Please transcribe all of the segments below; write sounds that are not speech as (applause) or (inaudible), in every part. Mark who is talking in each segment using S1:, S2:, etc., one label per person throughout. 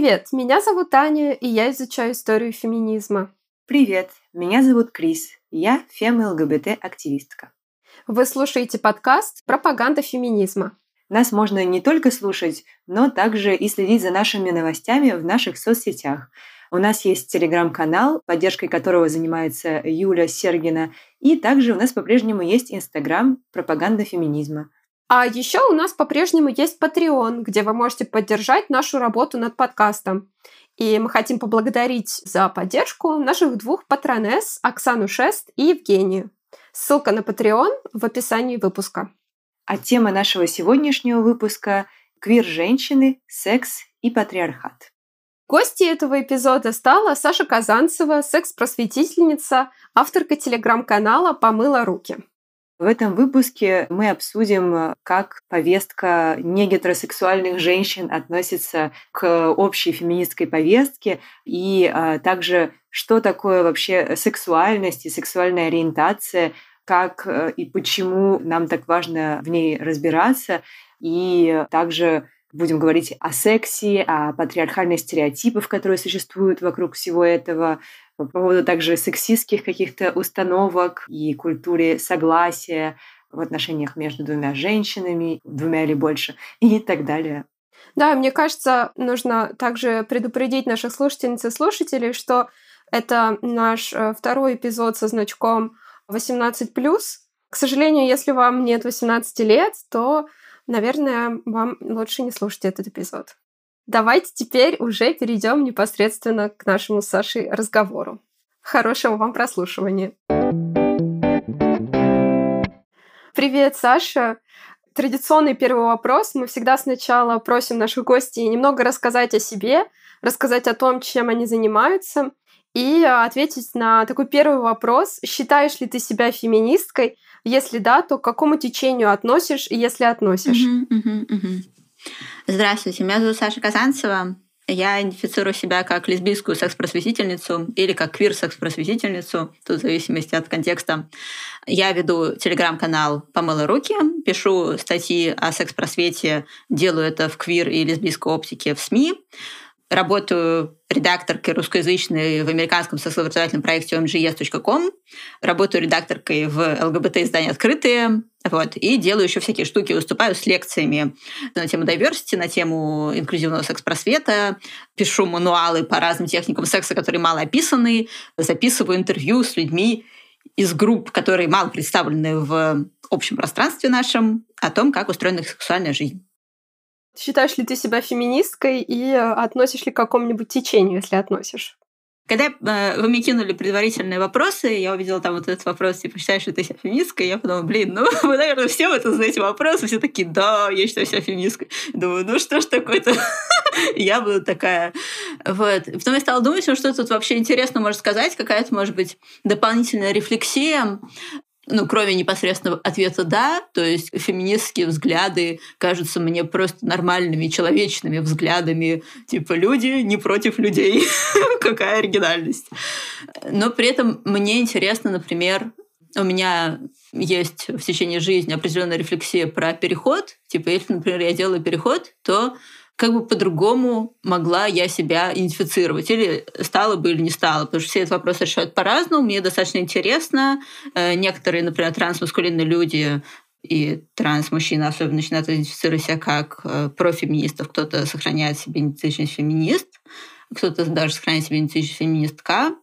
S1: Привет, меня зовут Аня, и я изучаю историю феминизма.
S2: Привет, меня зовут Крис, я фем-ЛГБТ-активистка.
S1: Вы слушаете подкаст «Пропаганда феминизма».
S2: Нас можно не только слушать, но также и следить за нашими новостями в наших соцсетях. У нас есть телеграм-канал, поддержкой которого занимается Юля Сергина, и также у нас по-прежнему есть инстаграм «Пропаганда феминизма».
S1: А еще у нас по-прежнему есть Patreon, где вы можете поддержать нашу работу над подкастом. И мы хотим поблагодарить за поддержку наших двух патронесс Оксану Шест и Евгению. Ссылка на Patreon в описании выпуска.
S2: А тема нашего сегодняшнего выпуска – квир-женщины, секс и патриархат.
S1: Гостьей этого эпизода стала Саша Казанцева, секс-просветительница, авторка телеграм-канала «Помыла руки».
S2: В этом выпуске мы обсудим, как повестка негетеросексуальных женщин относится к общей феминистской повестке и а, также что такое вообще сексуальность и сексуальная ориентация, как э, и почему нам так важно в ней разбираться, и также будем говорить о сексе, о патриархальных стереотипах, которые существуют вокруг всего этого, по поводу также сексистских каких-то установок и культуре согласия в отношениях между двумя женщинами, двумя или больше, (laughs) и так далее.
S1: Да, мне кажется, нужно также предупредить наших слушательниц и слушателей, что это наш э, второй эпизод со значком 18+. К сожалению, если вам нет 18 лет, то, наверное, вам лучше не слушать этот эпизод. Давайте теперь уже перейдем непосредственно к нашему с Сашей разговору. Хорошего вам прослушивания. Привет, Саша. Традиционный первый вопрос. Мы всегда сначала просим наших гостей немного рассказать о себе, рассказать о том, чем они занимаются, и ответить на такой первый вопрос. Считаешь ли ты себя феминисткой? Если да, то к какому течению относишь, если относишь?
S3: Uh-huh, uh-huh, uh-huh. Здравствуйте, меня зовут Саша Казанцева. Я идентифицирую себя как лесбийскую секс-просветительницу или как квир-секс-просветительницу, тут в зависимости от контекста. Я веду телеграм-канал «Помыла руки», пишу статьи о секс-просвете, делаю это в квир и лесбийской оптике в СМИ работаю редакторкой русскоязычной в американском социально проекте omgs.com, работаю редакторкой в ЛГБТ-издании «Открытые», вот, и делаю еще всякие штуки, выступаю с лекциями на тему diversity, на тему инклюзивного секс-просвета, пишу мануалы по разным техникам секса, которые мало описаны, записываю интервью с людьми из групп, которые мало представлены в общем пространстве нашем, о том, как устроена их сексуальная жизнь.
S1: Считаешь ли ты себя феминисткой и э, относишь ли к какому-нибудь течению, если относишь?
S3: Когда э, вы мне кинули предварительные вопросы, я увидела там вот этот вопрос, типа, считаешь ли ты себя феминисткой? Я подумала, блин, ну, (laughs) вы, наверное, все это знаете вопросы, все такие, да, я считаю себя феминисткой. Думаю, ну что ж такое-то? (laughs) я буду такая. Вот. Потом я стала думать, ну, что тут вообще интересно можно сказать, какая-то, может быть, дополнительная рефлексия ну, кроме непосредственного ответа «да», то есть феминистские взгляды кажутся мне просто нормальными, человечными взглядами, типа «люди не против людей». (laughs) Какая оригинальность. Но при этом мне интересно, например, у меня есть в течение жизни определенная рефлексия про переход. Типа, если, например, я делаю переход, то как бы по-другому могла я себя идентифицировать. Или стала бы, или не стала. Потому что все этот вопрос решают по-разному. Мне достаточно интересно. Э, некоторые, например, трансмаскулинные люди и транс-мужчины особенно начинают идентифицировать себя как э, профеминистов. Кто-то сохраняет себе идентичность феминист, кто-то даже сохраняет себе идентичность феминистка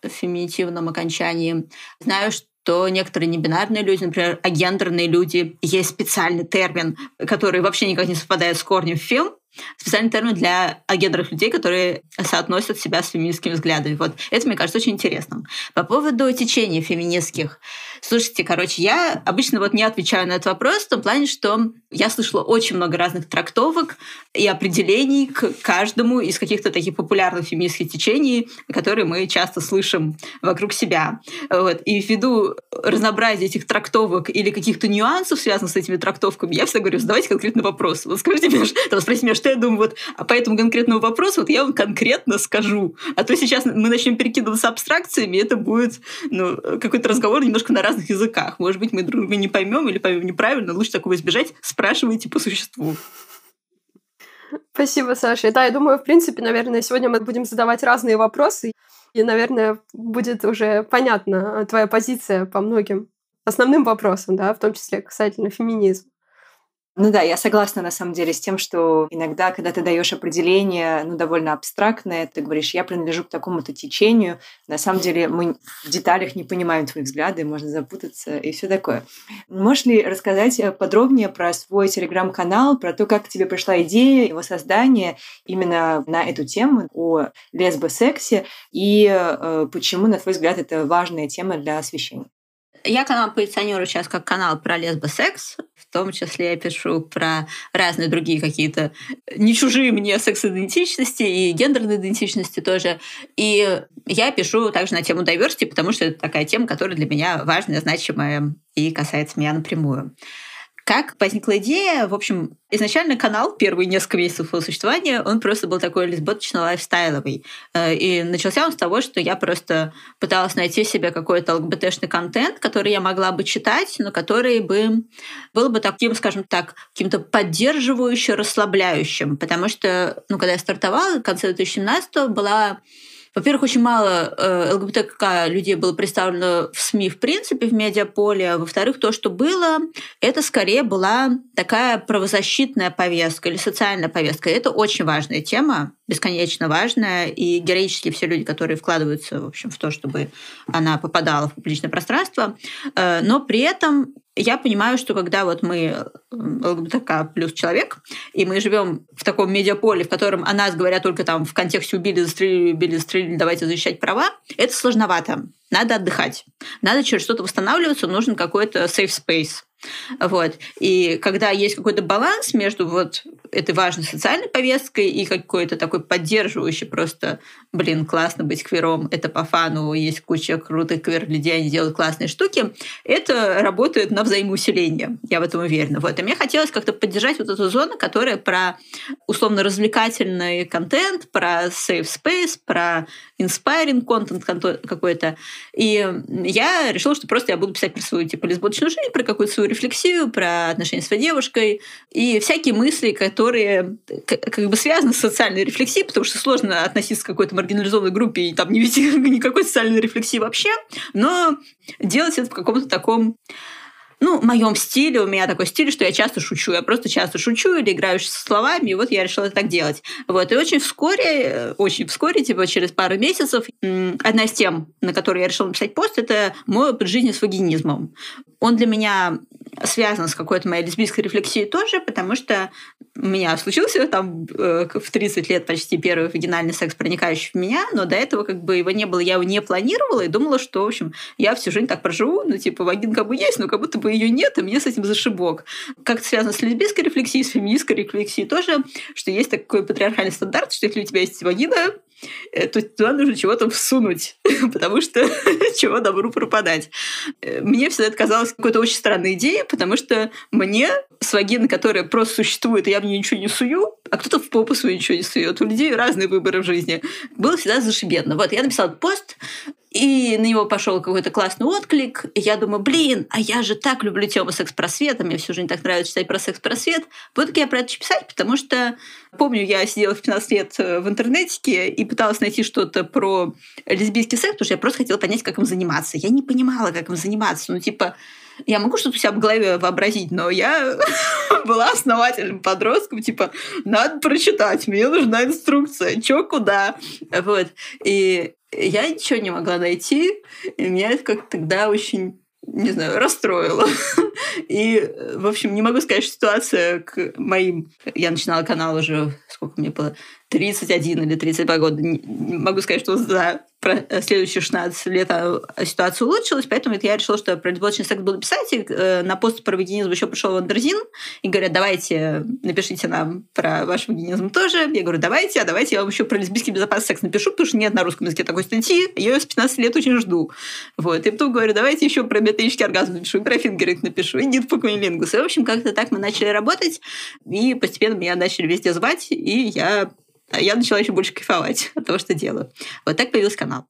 S3: в феминитивном окончании. Знаю, что то некоторые небинарные люди, например, агендерные люди, есть специальный термин, который вообще никак не совпадает с корнем фем, специальный термин для агендерных людей, которые соотносят себя с феминистскими взглядами. Вот это, мне кажется, очень интересным. По поводу течения феминистских. Слушайте, короче, я обычно вот не отвечаю на этот вопрос в том плане, что я слышала очень много разных трактовок и определений к каждому из каких-то таких популярных феминистских течений, которые мы часто слышим вокруг себя. Вот. И ввиду разнообразия этих трактовок или каких-то нюансов, связанных с этими трактовками, я всегда говорю, задавайте конкретный вопрос. Вот скажите мне, там, спросите меня, что я думаю, вот а по этому конкретному вопросу вот я вам конкретно скажу. А то сейчас мы начнем перекидываться абстракциями, это будет ну, какой-то разговор немножко на разных языках. Может быть, мы друг друга не поймем или поймем неправильно, лучше такого избежать. Спрашивайте по существу.
S1: Спасибо, Саша. Да, я думаю, в принципе, наверное, сегодня мы будем задавать разные вопросы, и, наверное, будет уже понятна твоя позиция по многим основным вопросам, да, в том числе касательно феминизма.
S2: Ну да, я согласна на самом деле с тем, что иногда, когда ты даешь определение, ну, довольно абстрактное, ты говоришь, я принадлежу к такому-то течению, на самом деле мы в деталях не понимаем твои взгляды, можно запутаться и все такое. Можешь ли рассказать э, подробнее про свой телеграм-канал, про то, как тебе пришла идея его создания именно на эту тему, о лесбосексе, и э, почему, на твой взгляд, это важная тема для освещения?
S3: Я канал позиционирую сейчас как канал про лесбосекс. В том числе я пишу про разные другие какие-то не чужие мне секс-идентичности и гендерные идентичности тоже. И я пишу также на тему diversity, потому что это такая тема, которая для меня важная, значимая и касается меня напрямую. Как возникла идея? В общем, изначально канал, первые несколько месяцев его существования, он просто был такой лесботочно-лайфстайловый. Э, и начался он с того, что я просто пыталась найти себе какой-то ЛГБТшный контент, который я могла бы читать, но который бы был бы таким, скажем так, каким-то поддерживающим, расслабляющим. Потому что, ну, когда я стартовала в конце 2017 была во-первых, очень мало э, ЛГБТК людей было представлено в СМИ в принципе, в медиаполе. Во-вторых, то, что было, это скорее была такая правозащитная повестка или социальная повестка. Это очень важная тема, бесконечно важная, и героически все люди, которые вкладываются в, общем, в то, чтобы она попадала в публичное пространство. Э, но при этом я понимаю, что когда вот мы ЛГБТК плюс человек, и мы живем в таком медиаполе, в котором о нас говорят только там в контексте убили, застрелили, убили, застрелили, давайте защищать права, это сложновато. Надо отдыхать. Надо через что-то восстанавливаться, нужен какой-то safe space. Вот. И когда есть какой-то баланс между вот этой важной социальной повесткой и какой-то такой поддерживающий просто, блин, классно быть квером, это по фану, есть куча крутых квер-людей, они делают классные штуки, это работает на взаимоусиление, я в этом уверена. Вот. И мне хотелось как-то поддержать вот эту зону, которая про условно-развлекательный контент, про safe space, про inspiring контент какой-то. И я решила, что просто я буду писать про свою типа лесбочную жизнь, про какую-то свою рефлексию, про отношения с своей девушкой и всякие мысли, которые как бы связаны с социальной рефлексией, потому что сложно относиться к какой-то маргинализованной группе и там не вести (laughs) никакой социальной рефлексии вообще, но делать это в каком-то таком ну, в моем стиле, у меня такой стиль, что я часто шучу. Я просто часто шучу или играю со словами, и вот я решила так делать. Вот. И очень вскоре, очень вскоре, типа через пару месяцев, одна из тем, на которую я решила написать пост, это мой опыт жизни с вагинизмом. Он для меня связан с какой-то моей лесбийской рефлексией тоже, потому что у меня случился там э, в 30 лет почти первый вагинальный секс, проникающий в меня, но до этого как бы его не было, я его не планировала и думала, что, в общем, я всю жизнь так проживу, ну, типа, вагин как бы есть, но как будто бы ее нет, и мне с этим зашибок. Как это связано с лесбийской рефлексией, с феминистской рефлексией тоже, что есть такой патриархальный стандарт, что если у тебя есть вагина, э, то туда нужно чего-то всунуть, (laughs) потому что (laughs) чего добру пропадать. Э, мне всегда это казалось какой-то очень странной идеей, потому что мне с вагиной, которая просто существует, и я в нее ничего не сую, а кто-то в попу свою ничего не сует. У людей разные выборы в жизни. Было всегда зашибенно. Вот, я написала пост, и на него пошел какой-то классный отклик. И я думаю, блин, а я же так люблю тему секс-просвета, мне всю жизнь так нравится читать про секс-просвет. Вот я про это писать, потому что, помню, я сидела в 15 лет э, в интернете и пыталась найти что-то про лесбийский секс, потому что я просто хотела понять, как им заниматься. Я не понимала, как им заниматься. Ну, типа, я могу что-то у себя в голове вообразить, но я (laughs) была основательным подростком, типа, надо прочитать, мне нужна инструкция, чё, куда. Вот. И я ничего не могла найти, и меня это как тогда очень не знаю, расстроило. И, в общем, не могу сказать, что ситуация к моим... Я начинала канал уже, сколько мне было, 31 или 32 года. Не могу сказать, что за следующие 16 лет а, ситуация улучшилась, поэтому я решила, что про лесбочный секс буду писать. И э, на пост про вагинизм еще пришел Wonderzine и говорят, давайте напишите нам про ваш вагинизм тоже. Я говорю, давайте, а давайте я вам еще про лесбийский безопасный секс напишу, потому что нет на русском языке такой статьи, я ее с 15 лет очень жду. Вот. И потом говорю, давайте еще про метаический оргазм напишу, и про fingering напишу, и нит И, в общем, как-то так мы начали работать, и постепенно меня начали везде звать, и я а я начала еще больше кайфовать (laughs) от того, что делаю. Вот так появился канал.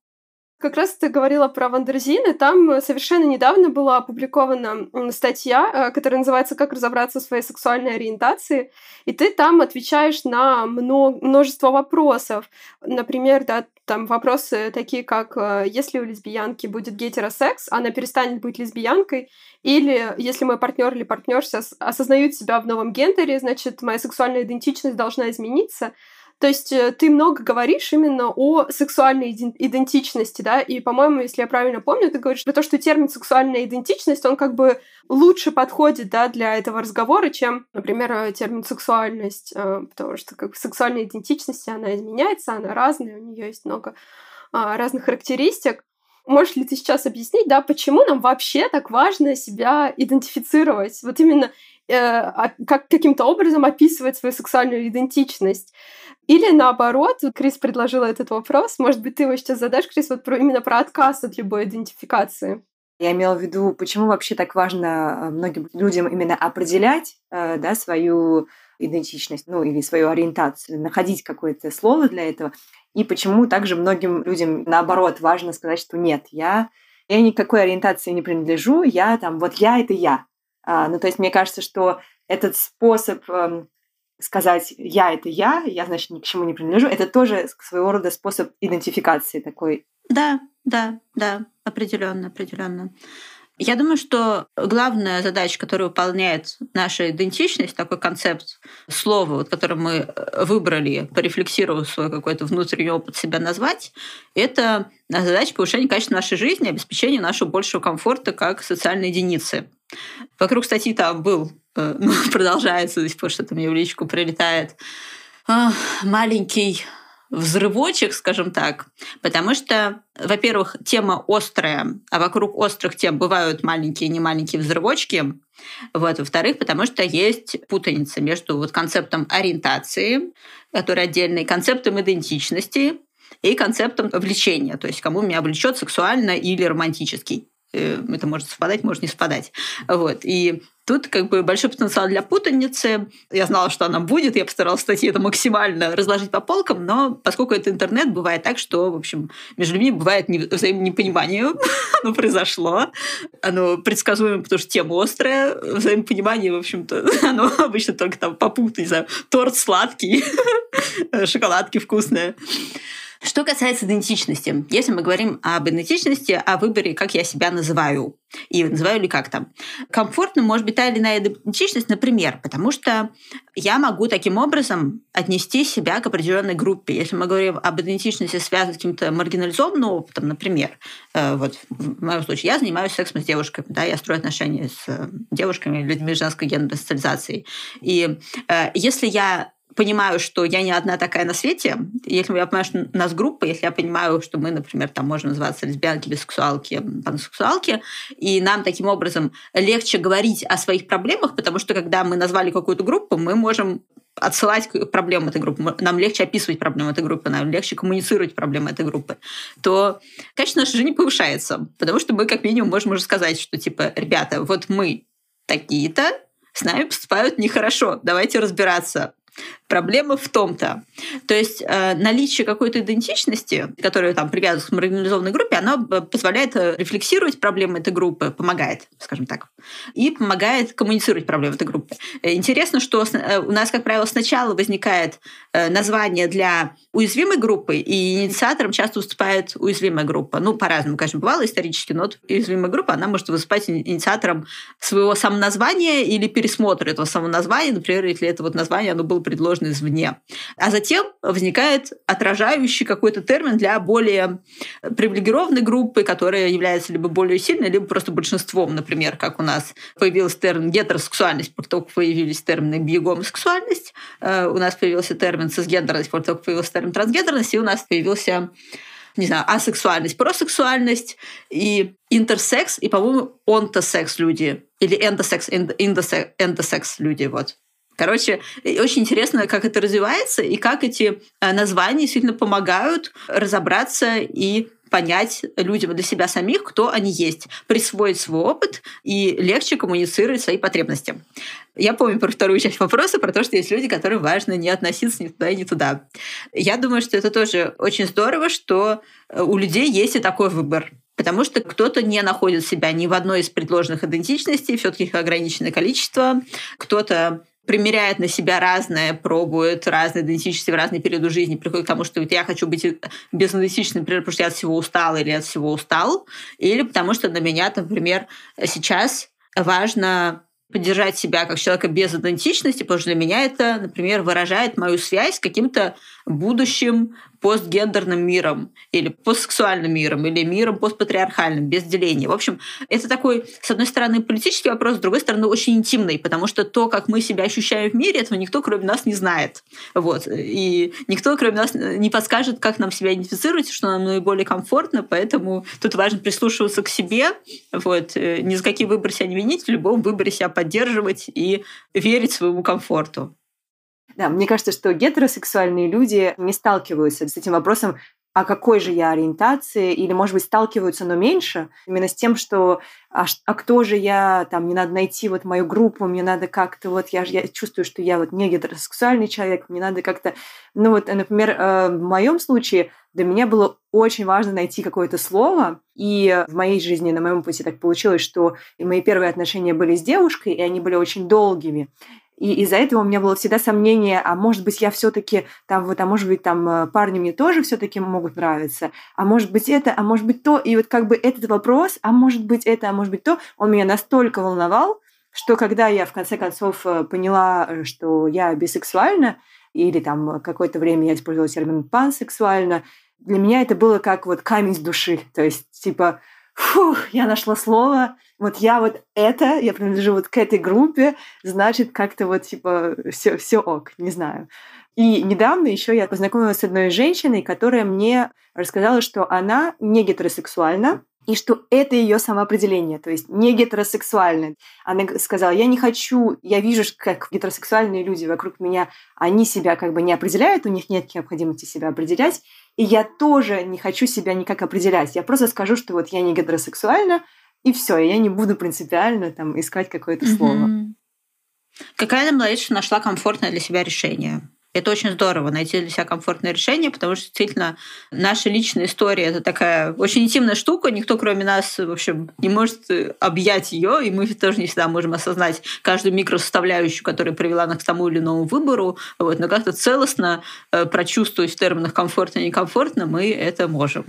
S1: как раз ты говорила про Wonderzine, и там совершенно недавно была опубликована статья, э, которая называется «Как разобраться в своей сексуальной ориентации», и ты там отвечаешь на множество вопросов. Например, да, там вопросы такие, как э, если у лесбиянки будет гетеросекс, она перестанет быть лесбиянкой, или если мой партнер или партнерша осознают себя в новом гендере, значит, моя сексуальная идентичность должна измениться. То есть э, ты много говоришь именно о сексуальной идентичности, да, и, по-моему, если я правильно помню, ты говоришь про то, что термин сексуальная идентичность, он как бы лучше подходит, да, для этого разговора, чем, например, э, термин сексуальность, э, потому что как бы сексуальная идентичность, она изменяется, она разная, у нее есть много а, разных характеристик. Можешь ли ты сейчас объяснить, да, почему нам вообще так важно себя идентифицировать? Вот именно как каким-то образом описывать свою сексуальную идентичность. Или наоборот, Крис предложила этот вопрос, может быть, ты его сейчас задашь, Крис, вот про, именно про отказ от любой идентификации.
S2: Я имела в виду, почему вообще так важно э, многим людям именно определять э, да, свою идентичность, ну или свою ориентацию, находить какое-то слово для этого, и почему также многим людям, наоборот, важно сказать, что нет, я, я никакой ориентации не принадлежу, я там, вот я — это я. А, ну, то есть мне кажется, что этот способ эм, сказать «я — это я», я, значит, ни к чему не принадлежу, это тоже своего рода способ идентификации такой.
S3: Да, да, да, определенно, определенно. Я думаю, что главная задача, которую выполняет наша идентичность, такой концепт слова, вот, который мы э, выбрали, порефлексировав свой какой-то внутренний опыт себя назвать, это задача повышения качества нашей жизни, обеспечения нашего большего комфорта как социальной единицы. Вокруг статьи там был Э, (laughs) ну, продолжается до сих пор, что-то мне в личку прилетает, маленький взрывочек, скажем так, потому что, во-первых, тема острая, а вокруг острых тем бывают маленькие и не маленькие взрывочки. Вот. Во-вторых, потому что есть путаница между вот концептом ориентации, который отдельный, концептом идентичности и концептом влечения, то есть кому меня влечет сексуально или романтически. Э, это может совпадать, может не совпадать. Вот. И Тут как бы большой потенциал для путаницы. Я знала, что она будет, я постаралась статьи это максимально разложить по полкам, но поскольку это интернет, бывает так, что, в общем, между людьми бывает взаимонепонимание, (laughs) оно произошло, оно предсказуемо, потому что тема острая, взаимопонимание, в общем-то, (laughs) оно обычно только там попутно, не знаю, торт сладкий, (laughs) шоколадки вкусные. Что касается идентичности, если мы говорим об идентичности, о выборе, как я себя называю, и называю ли как там, комфортно может быть та или иная идентичность, например, потому что я могу таким образом отнести себя к определенной группе. Если мы говорим об идентичности, связанной с каким-то маргинализованным опытом, например, э, вот в моем случае я занимаюсь сексом с девушками, да, я строю отношения с девушками, людьми женской гендерной социализации. И э, если я понимаю, что я не одна такая на свете, если я понимаю, что нас группа, если я понимаю, что мы, например, там можем называться лесбиянки, бисексуалки, пансексуалки, и нам таким образом легче говорить о своих проблемах, потому что когда мы назвали какую-то группу, мы можем отсылать проблемы этой группы, нам легче описывать проблемы этой группы, нам легче коммуницировать проблемы этой группы, то качество нашей жизни повышается, потому что мы как минимум можем уже сказать, что типа, ребята, вот мы такие-то, с нами поступают нехорошо, давайте разбираться. Проблема в том-то. То есть э, наличие какой-то идентичности, которая там привязана к маргинализованной группе, она э, позволяет э, рефлексировать проблемы этой группы, помогает, скажем так, и помогает коммуницировать проблемы этой группы. Интересно, что у нас, как правило, сначала возникает название для уязвимой группы, и инициатором часто выступает уязвимая группа. Ну, по-разному, конечно, бывало исторически, но уязвимая группа, она может выступать инициатором своего самоназвания или пересмотра этого самоназвания, например, если это вот название, оно было предложено извне. А затем возникает отражающий какой-то термин для более привилегированной группы, которая является либо более сильной, либо просто большинством, например, как у нас появился термин гетеросексуальность, того, как появились термины биогомосексуальность, э, у нас появился термин цисгендерность, того, как появился термин трансгендерность, и у нас появился не знаю, асексуальность, просексуальность и интерсекс, и, по-моему, онтосекс люди, или эндосекс, эндосекс люди, вот. Короче, очень интересно, как это развивается и как эти э, названия действительно помогают разобраться и понять людям для себя самих, кто они есть, присвоить свой опыт и легче коммуницировать свои потребности. Я помню про вторую часть вопроса, про то, что есть люди, которым важно не относиться ни туда и ни туда. Я думаю, что это тоже очень здорово, что у людей есть и такой выбор. Потому что кто-то не находит себя ни в одной из предложенных идентичностей, все-таки их ограниченное количество. Кто-то примеряет на себя разное, пробует разные идентичности в разные периоды жизни, приходит к тому, что я хочу быть безидентичным, например, потому что я от всего устал или от всего устал, или потому что на меня, например, сейчас важно поддержать себя как человека без идентичности, потому что для меня это, например, выражает мою связь с каким-то будущим постгендерным миром или постсексуальным миром или миром постпатриархальным, без деления. В общем, это такой, с одной стороны, политический вопрос, с другой стороны, очень интимный, потому что то, как мы себя ощущаем в мире, этого никто, кроме нас, не знает. Вот. И никто, кроме нас, не подскажет, как нам себя идентифицировать, что нам наиболее комфортно, поэтому тут важно прислушиваться к себе, вот. ни за какие выборы себя не винить, в любом выборе себя поддерживать и верить своему комфорту.
S2: Да, мне кажется, что гетеросексуальные люди не сталкиваются с этим вопросом, а какой же я ориентации, или, может быть, сталкиваются, но меньше, именно с тем, что а, а кто же я, там, мне надо найти вот мою группу, мне надо как-то вот, я, я чувствую, что я вот не гетеросексуальный человек, мне надо как-то, ну вот, например, э, в моем случае для меня было очень важно найти какое-то слово, и в моей жизни, на моем пути так получилось, что мои первые отношения были с девушкой, и они были очень долгими, и из-за этого у меня было всегда сомнение, а может быть, я все-таки там, вот, а может быть, там э, парни мне тоже все-таки могут нравиться, а может быть это, а может быть то. И вот как бы этот вопрос, а может быть это, а может быть то, он меня настолько волновал, что когда я в конце концов э, поняла, э, что я бисексуальна, или там какое-то время я использовала термин пансексуально, для меня это было как вот камень с души. То есть, типа, фух, я нашла слово, вот я вот это, я принадлежу вот к этой группе, значит, как-то вот типа все, все ок, не знаю. И недавно еще я познакомилась с одной женщиной, которая мне рассказала, что она не гетеросексуальна, и что это ее самоопределение, то есть не гетеросексуальное. Она сказала, я не хочу, я вижу, как гетеросексуальные люди вокруг меня, они себя как бы не определяют, у них нет необходимости себя определять, и я тоже не хочу себя никак определять. Я просто скажу, что вот я не гетеросексуальна, и все, я не буду принципиально там искать какое-то mm-hmm. слово.
S3: Какая нам нашла комфортное для себя решение? Это очень здорово, найти для себя комфортное решение, потому что действительно наша личная история — это такая очень интимная штука, никто кроме нас, в общем, не может э, объять ее, и мы тоже не всегда можем осознать каждую микросоставляющую, которая привела нас к тому или иному выбору, вот, но как-то целостно э, прочувствовать в терминах комфортно и некомфортно мы это можем.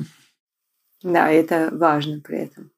S2: Да, это важно при этом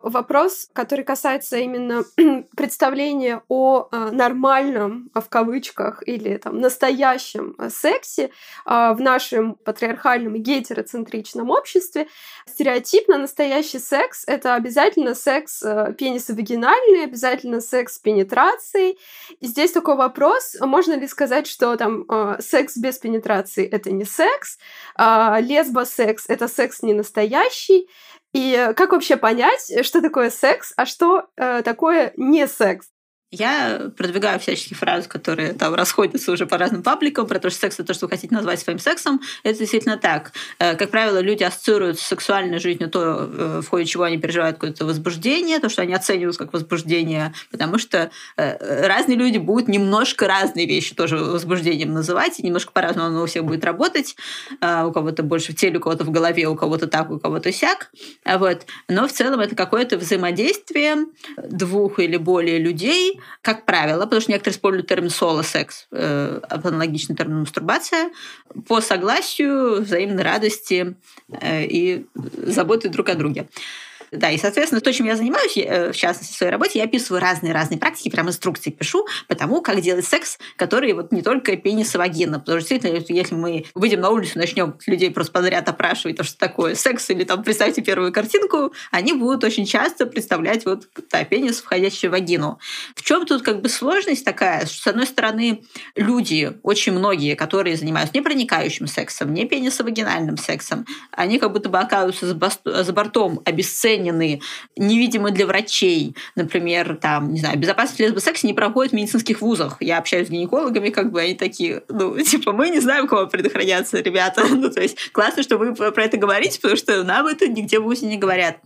S1: вопрос, который касается именно (clears throat) представления о э, нормальном, в кавычках, или там настоящем э, сексе э, в нашем патриархальном и гетероцентричном обществе. Стереотипно настоящий секс — это обязательно секс пенисовагинальный, обязательно секс пенетрацией. И здесь такой вопрос, можно ли сказать, что там секс без пенетрации — это не секс, лесбосекс — это секс не настоящий, и как вообще понять, что такое секс, а что э, такое не секс?
S3: Я продвигаю всяческие фразы, которые там расходятся уже по разным пабликам, про то, что секс — это то, что вы хотите назвать своим сексом. Это действительно так. Э, как правило, люди ассоциируют с сексуальной жизнью то, э, в ходе чего они переживают какое-то возбуждение, то, что они оценивают как возбуждение, потому что э, разные люди будут немножко разные вещи тоже возбуждением называть, и немножко по-разному оно у всех будет работать. У кого-то больше в теле, у кого-то в голове, у кого-то так, у кого-то сяк. Вот. Но в целом это какое-то взаимодействие двух или более людей, как правило, потому что некоторые используют термин соло-секс, э, аналогичный термину мастурбация, по согласию, взаимной радости э, и заботы друг о друге. Да, и, соответственно, то, чем я занимаюсь, э, в частности, в своей работе, я описываю разные-разные практики, прям инструкции пишу по тому, как делать секс, который вот не только пенис и вагина. Потому что, действительно, если мы выйдем на улицу, начнем людей просто подряд опрашивать, то, что такое секс, или там представьте первую картинку, они будут очень часто представлять вот да, пенис, входящий в вагину. В чем тут как бы сложность такая, что, с одной стороны, люди, очень многие, которые занимаются непроникающим сексом, не пенисовагинальным сексом, они как будто бы оказываются за бортом обесценивания забанены, невидимы для врачей. Например, там, не знаю, безопасность лесбосекса не проходит в медицинских вузах. Я общаюсь с гинекологами, как бы они такие, ну, (laughs) типа, мы не знаем, кого предохраняться, ребята. (laughs) ну, то есть классно, что вы про это говорите, потому что нам это нигде в ВУЗе не говорят.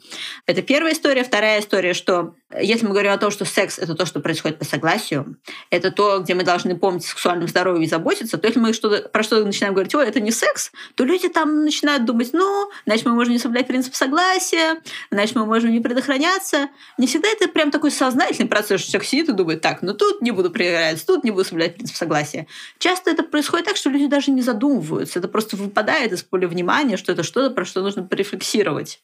S3: Это первая история. Вторая история, что если мы говорим о том, что секс — это то, что происходит по согласию, это то, где мы должны помнить о сексуальном здоровье и заботиться, то если мы что-то, про что-то начинаем говорить, о, это не секс, то люди там начинают думать, ну, значит, мы можем не соблюдать принцип согласия, значит, мы можем не предохраняться. Не всегда это прям такой сознательный процесс, что человек сидит и думает, так, ну тут не буду предохраняться, тут не буду соблюдать принцип согласия. Часто это происходит так, что люди даже не задумываются, это просто выпадает из поля внимания, что это что-то, про что нужно порефлексировать.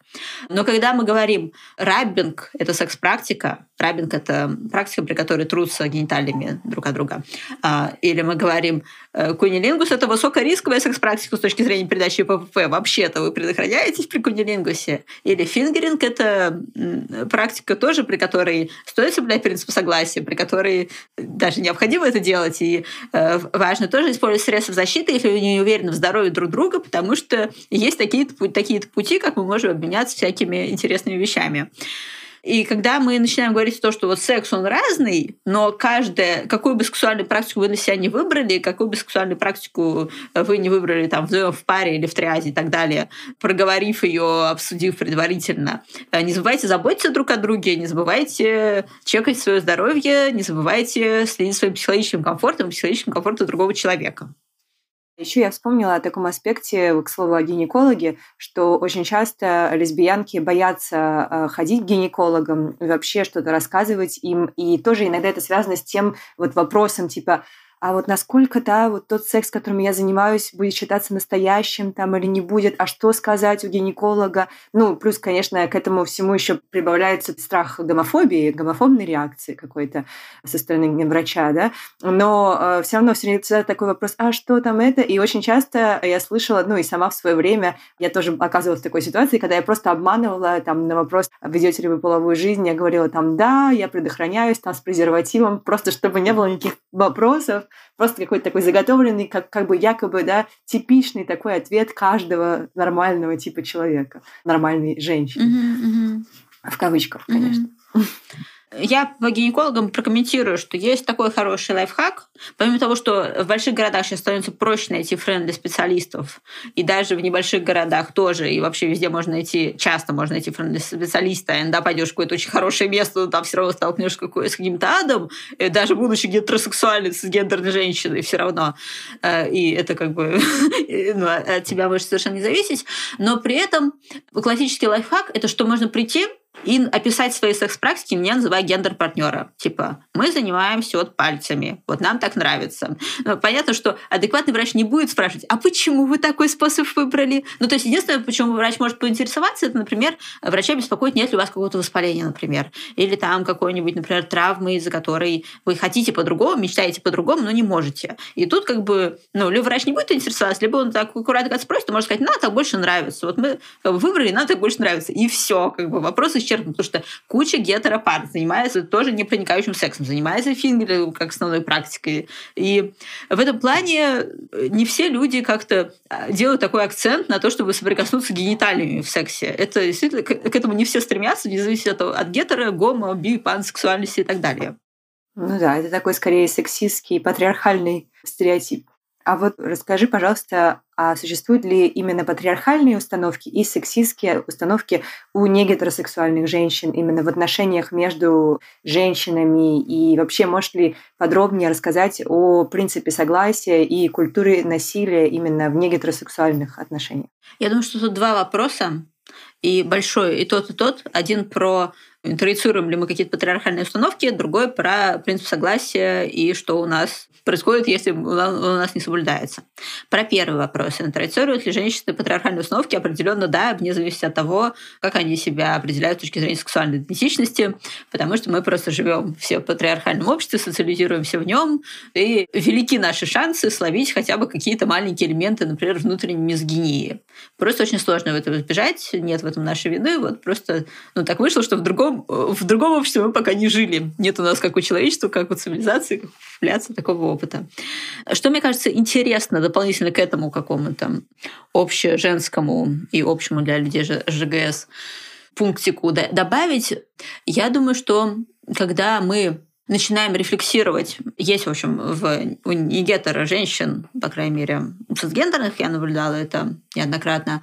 S3: Но когда мы говорим, раббинг — это секс-практика, практика. Рабинг — это практика, при которой трутся гениталиями друг от друга. А, или мы говорим, кунилингус — это высокорисковая секс-практика с точки зрения передачи ППП. Вообще-то вы предохраняетесь при кунилингусе. Или фингеринг — это практика тоже, при которой стоит соблюдать принцип согласия, при которой даже необходимо это делать. И э, важно тоже использовать средства защиты, если вы не уверены в здоровье друг друга, потому что есть такие-то такие пути, как мы можем обменяться всякими интересными вещами. И когда мы начинаем говорить то, что вот секс, он разный, но каждая, какую бы сексуальную практику вы для себя не выбрали, какую бы сексуальную практику вы не выбрали там в паре или в триаде и так далее, проговорив ее, обсудив предварительно, э, не забывайте заботиться друг о друге, не забывайте чекать свое здоровье, не забывайте следить своим психологическим комфортом, психологическим комфортом другого человека.
S2: Еще я вспомнила о таком аспекте, к слову, о гинекологе, что очень часто лесбиянки боятся э, ходить к гинекологам, вообще что-то рассказывать им, и тоже иногда это связано с тем вот вопросом типа а вот насколько, да, вот тот секс, которым я занимаюсь, будет считаться настоящим там или не будет, а что сказать у гинеколога. Ну, плюс, конечно, к этому всему еще прибавляется страх гомофобии, гомофобной реакции какой-то со стороны врача, да, но э, все равно всегда такой вопрос, а что там это? И очень часто я слышала, ну и сама в свое время, я тоже оказывалась в такой ситуации, когда я просто обманывала там на вопрос, ведете ли вы половую жизнь, я говорила там, да, я предохраняюсь там с презервативом, просто чтобы не было никаких вопросов, просто какой-то такой заготовленный, как, как бы якобы, да, типичный такой ответ каждого нормального типа человека, нормальной женщины. Mm-hmm, mm-hmm. В кавычках, конечно. Mm-hmm.
S3: Я по гинекологам прокомментирую, что есть такой хороший лайфхак. Помимо того, что в больших городах сейчас становится проще найти френды специалистов, и даже в небольших городах тоже, и вообще везде можно найти, часто можно найти френды специалиста, и иногда пойдешь в какое-то очень хорошее место, но там все равно столкнешься с каким-то адом, даже будучи гетеросексуальной, с гендерной женщиной, все равно. Э, и это как бы (laughs) ну, от тебя может совершенно не зависеть. Но при этом классический лайфхак — это что можно прийти, и описать свои секс-практики мне называя гендер-партнера. Типа, мы занимаемся вот пальцами, вот нам так нравится. Но понятно, что адекватный врач не будет спрашивать, а почему вы такой способ выбрали? Ну, то есть единственное, почему врач может поинтересоваться, это, например, врача беспокоит, нет ли у вас какого-то воспаления, например, или там какой-нибудь, например, травмы, из-за которой вы хотите по-другому, мечтаете по-другому, но не можете. И тут как бы, ну, либо врач не будет интересоваться, либо он так аккуратно спросит, то может сказать, нам так больше нравится. Вот мы как бы, выбрали, нам так больше нравится. И все, как бы вопрос исчерпан, потому что куча гетеропар занимается тоже непроникающим сексом, занимается фингером как основной практикой. И в этом плане э, не все люди как-то а, делают такой акцент на то, чтобы соприкоснуться гениталиями в сексе. Это действительно к этому не все стремятся, не зависит от, от гетера, гомо, би, пансексуальности и так далее.
S2: Ну да, это такой скорее сексистский, патриархальный стереотип. А вот расскажи, пожалуйста, а существуют ли именно патриархальные установки и сексистские установки у негетеросексуальных женщин именно в отношениях между женщинами? И вообще, можешь ли подробнее рассказать о принципе согласия и культуре насилия именно в негетеросексуальных отношениях?
S3: Я думаю, что тут два вопроса. И большой, и тот, и тот. Один про интроицируем ли мы какие-то патриархальные установки, другой про принцип согласия и что у нас происходит, если у нас не соблюдается. Про первый вопрос. Интроицируют ли женщины патриархальные установки? Определенно да, вне зависимости от того, как они себя определяют с точки зрения сексуальной идентичности, потому что мы просто живем все в патриархальном обществе, социализируемся в нем, и велики наши шансы словить хотя бы какие-то маленькие элементы, например, внутренней мизгинии. Просто очень сложно в этом избежать, нет в этом нашей вины, вот просто ну, так вышло, что в другом, в другом обществе мы пока не жили. Нет у нас как у человечества, как у цивилизации, как популяции такого опыта. Что, мне кажется, интересно дополнительно к этому какому-то общеженскому и общему для людей ЖГС, пунктику добавить. Я думаю, что когда мы начинаем рефлексировать. Есть, в общем, в, у негетера женщин, по крайней мере, у цисгендерных я наблюдала это неоднократно,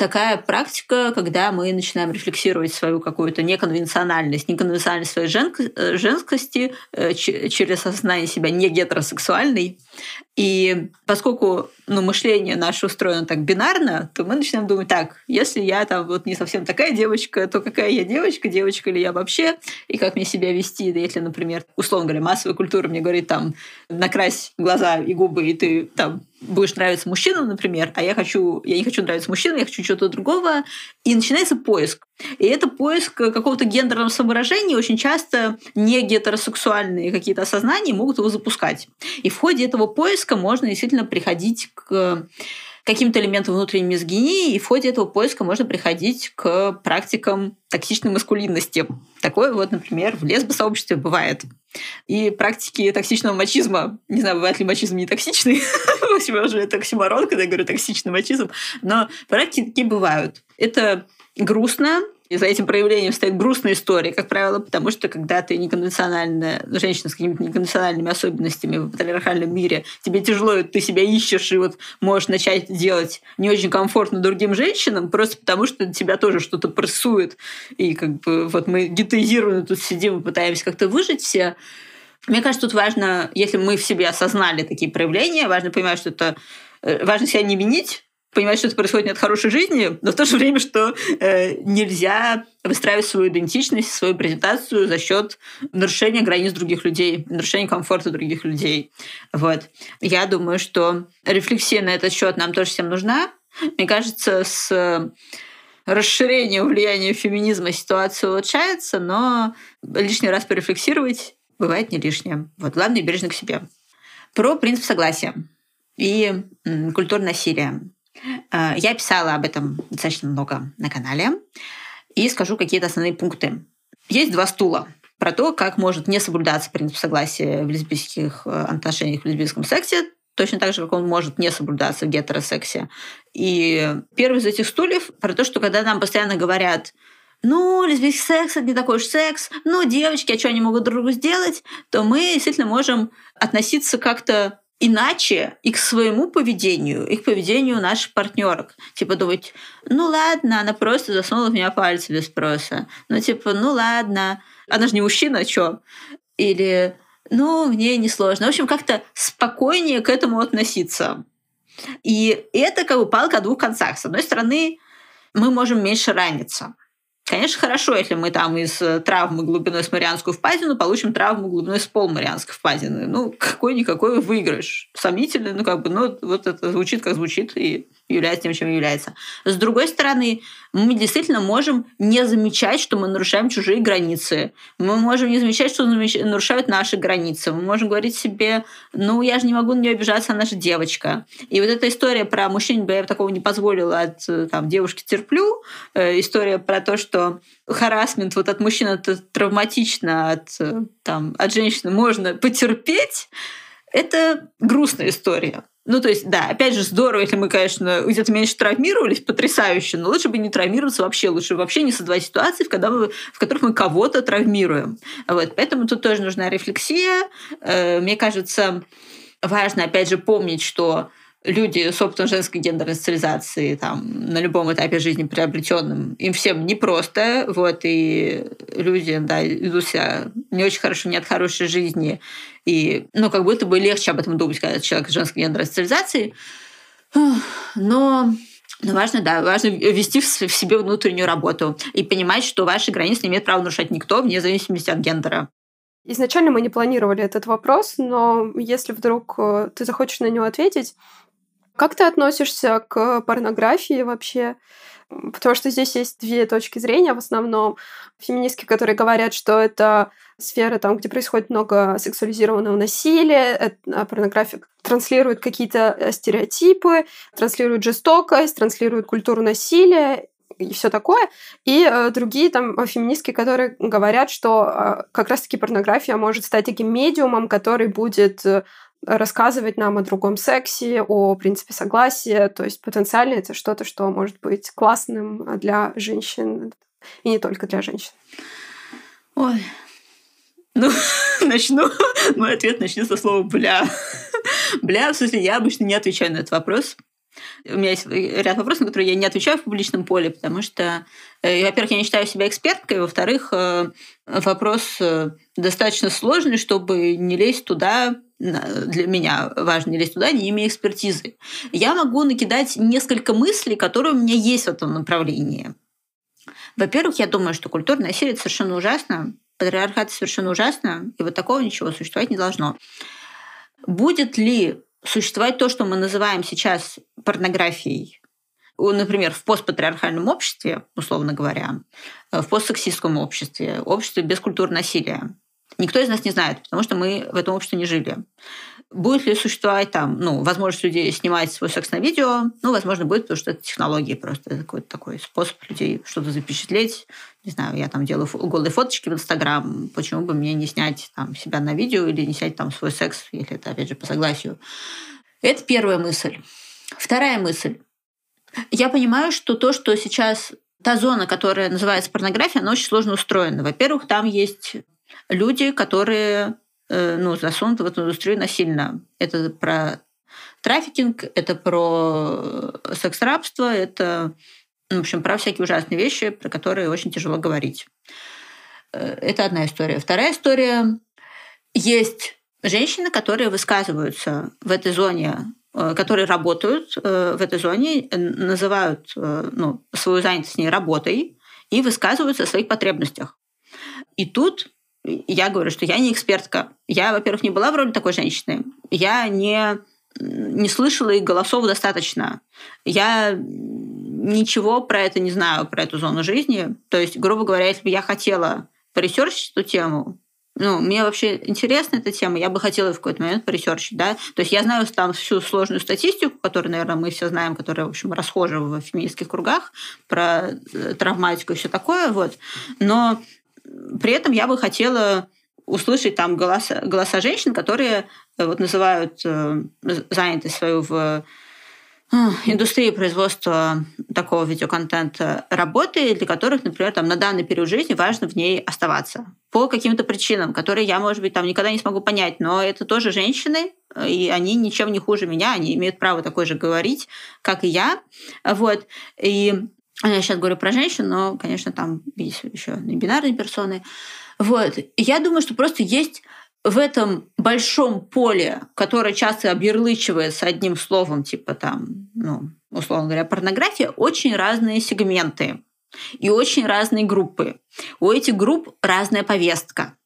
S3: такая практика, когда мы начинаем рефлексировать свою какую-то неконвенциональность, неконвенциональность своей э, женскости э, через осознание себя не гетеросексуальной. И поскольку ну, мышление наше устроено так бинарно, то мы начинаем думать, так, если я там вот не совсем такая девочка, то какая я девочка, девочка ли я вообще, и как мне себя вести, если, например, условно говоря, массовая культура мне говорит там, накрась глаза и губы, и ты там будешь нравиться мужчинам, например, а я хочу, я не хочу нравиться мужчинам, я хочу чего-то другого, и начинается поиск. И это поиск какого-то гендерного самовыражения, очень часто не гетеросексуальные какие-то осознания могут его запускать. И в ходе этого поиска можно действительно приходить к каким-то элементам внутренней мизогинии, и в ходе этого поиска можно приходить к практикам токсичной маскулинности. Такое вот, например, в лесбосообществе бывает. И практики токсичного мачизма, не знаю, бывает ли мачизм не токсичный, (laughs) в общем, уже это оксиморон, когда я говорю токсичный мачизм, но практики бывают. Это грустно, и за этим проявлением стоит грустная история, как правило, потому что когда ты неконвенциональная женщина с какими-то неконвенциональными особенностями в патриархальном мире, тебе тяжело, ты себя ищешь и вот можешь начать делать не очень комфортно другим женщинам, просто потому что тебя тоже что-то прессует. И как бы вот мы гетоизированно тут сидим и пытаемся как-то выжить все. Мне кажется, тут важно, если мы в себе осознали такие проявления, важно понимать, что это э, важно себя не винить, понимать, что это происходит не от хорошей жизни, но в то же время, что э, нельзя выстраивать свою идентичность, свою презентацию за счет нарушения границ других людей, нарушения комфорта других людей. Вот. Я думаю, что рефлексия на этот счет нам тоже всем нужна. Мне кажется, с расширением влияния феминизма ситуация улучшается, но лишний раз порефлексировать бывает не лишнее. Вот, главное, бережно к себе. Про принцип согласия и культуру насилия. Э, я писала об этом достаточно много на канале и скажу какие-то основные пункты. Есть два стула про то, как может не соблюдаться принцип согласия в лесбийских э, отношениях в лесбийском сексе, точно так же, как он может не соблюдаться в гетеросексе. И первый из этих стульев про то, что когда нам постоянно говорят, ну, лесбийский секс — это не такой уж секс, ну, девочки, а что они могут друг другу сделать, то мы действительно можем относиться как-то иначе и к своему поведению, и к поведению наших партнерок. Типа думать, ну ладно, она просто засунула в меня пальцы без спроса. Ну типа, ну ладно, она же не мужчина, чё? Или, ну, мне не сложно. В общем, как-то спокойнее к этому относиться. И это как бы палка о двух концах. С одной стороны, мы можем меньше раниться. Конечно, хорошо, если мы там из э, травмы глубиной с Марианскую впадину получим травму глубиной с пол Марианской впадины. Ну, какой-никакой выигрыш. Сомнительный, ну, как бы, ну, вот это звучит, как звучит, и является тем, чем является. С другой стороны, мы действительно можем не замечать, что мы нарушаем чужие границы. Мы можем не замечать, что нарушают наши границы. Мы можем говорить себе, ну, я же не могу на нее обижаться, она же девочка. И вот эта история про мужчин, я такого не позволила от там, девушки терплю, э, история про то, что харасмент вот от мужчин это травматично, от, там, от женщины можно потерпеть, это грустная история. Ну, то есть, да, опять же, здорово, если мы, конечно, где-то меньше травмировались, потрясающе, но лучше бы не травмироваться вообще, лучше вообще не создавать ситуации, когда мы, в которых мы кого-то травмируем. Вот, поэтому тут тоже нужна рефлексия. Э, мне кажется, важно, опять же, помнить, что люди с женской гендерной социализации там, на любом этапе жизни приобретенным, им всем непросто, вот, и люди, да, идут себя не очень хорошо, не от хорошей жизни, и, ну, как будто бы легче об этом думать, когда человек женской гендерной социализацией, но но важно, да, важно вести в себе внутреннюю работу и понимать, что ваши границы не имеет права нарушать никто, вне зависимости от гендера.
S1: Изначально мы не планировали этот вопрос, но если вдруг э, ты захочешь на него ответить, как ты относишься к порнографии вообще? Потому что здесь есть две точки зрения в основном. Феминистки, которые говорят, что это сфера, там, где происходит много сексуализированного насилия, а порнография транслирует какие-то э, стереотипы, транслирует жестокость, транслирует культуру насилия и все такое. И э, другие там феминистки, которые говорят, что э, как раз-таки порнография может стать таким медиумом, который будет э, рассказывать нам о другом сексе, о принципе согласия. То есть потенциально это что-то, что может быть классным для женщин И не только для женщин.
S3: Ой. Ну, (laughs) начну. Мой ответ начнется со слова «бля». «Бля», в смысле, я обычно не отвечаю на этот вопрос. У меня есть ряд вопросов, на которые я не отвечаю в публичном поле, потому что, э, во-первых, я не считаю себя эксперткой, во-вторых, э, вопрос э, достаточно сложный, чтобы не лезть туда, для меня важно не лезть не имея экспертизы. Я могу накидать несколько мыслей, которые у меня есть в этом направлении. Во-первых, я думаю, что культурное насилие совершенно ужасно, патриархат совершенно ужасно, и вот такого ничего существовать не должно. Будет ли существовать то, что мы называем сейчас порнографией, например, в постпатриархальном обществе, условно говоря, в постсексистском обществе, обществе без культуры насилия. Никто из нас не знает, потому что мы в этом обществе не жили. Будет ли существовать там, ну, возможность людей снимать свой секс на видео? Ну, возможно, будет, потому что это технологии просто. Это какой-то такой способ людей что-то запечатлеть. Не знаю, я там делаю голые фоточки в Инстаграм. Почему бы мне не снять там себя на видео или не снять там свой секс, если это, опять же, по согласию? Это первая мысль. Вторая мысль. Я понимаю, что то, что сейчас та зона, которая называется порнография, она очень сложно устроена. Во-первых, там есть люди, которые Э, ну, засунуты в эту индустрию насильно. Это про трафикинг, это про секс-рабство, это, ну, в общем, про всякие ужасные вещи, про которые очень тяжело говорить. Э, это одна история. Вторая история. Есть женщины, которые высказываются в этой зоне, э, которые работают в этой зоне, называют ну, свою занятость с ней работой и высказываются о своих потребностях. И тут я говорю, что я не экспертка. Я, во-первых, не была в роли такой женщины. Я не, не слышала их голосов достаточно. Я ничего про это не знаю, про эту зону жизни. То есть, грубо говоря, если бы я хотела поресерчить эту тему, ну, мне вообще интересна эта тема, я бы хотела в какой-то момент поресерчить, да. То есть я знаю там всю сложную статистику, которую, наверное, мы все знаем, которая, в общем, расхожа в феминистских кругах, про э, травматику и все такое, вот. Но при этом я бы хотела услышать там голоса, голоса женщин, которые э, вот называют э, занятость свою в э, индустрии производства такого видеоконтента работы, для которых, например, там, на данный период жизни важно в ней оставаться по каким-то причинам, которые я, может быть, там никогда не смогу понять, но это тоже женщины, и они ничем не хуже меня, они имеют право такое же говорить, как и я. Вот. И я сейчас говорю про женщин, но, конечно, там есть еще бинарные персоны. Вот. Я думаю, что просто есть в этом большом поле, которое часто объярлычивается одним словом, типа там, ну, условно говоря, порнография, очень разные сегменты и очень разные группы. У этих групп разная повестка.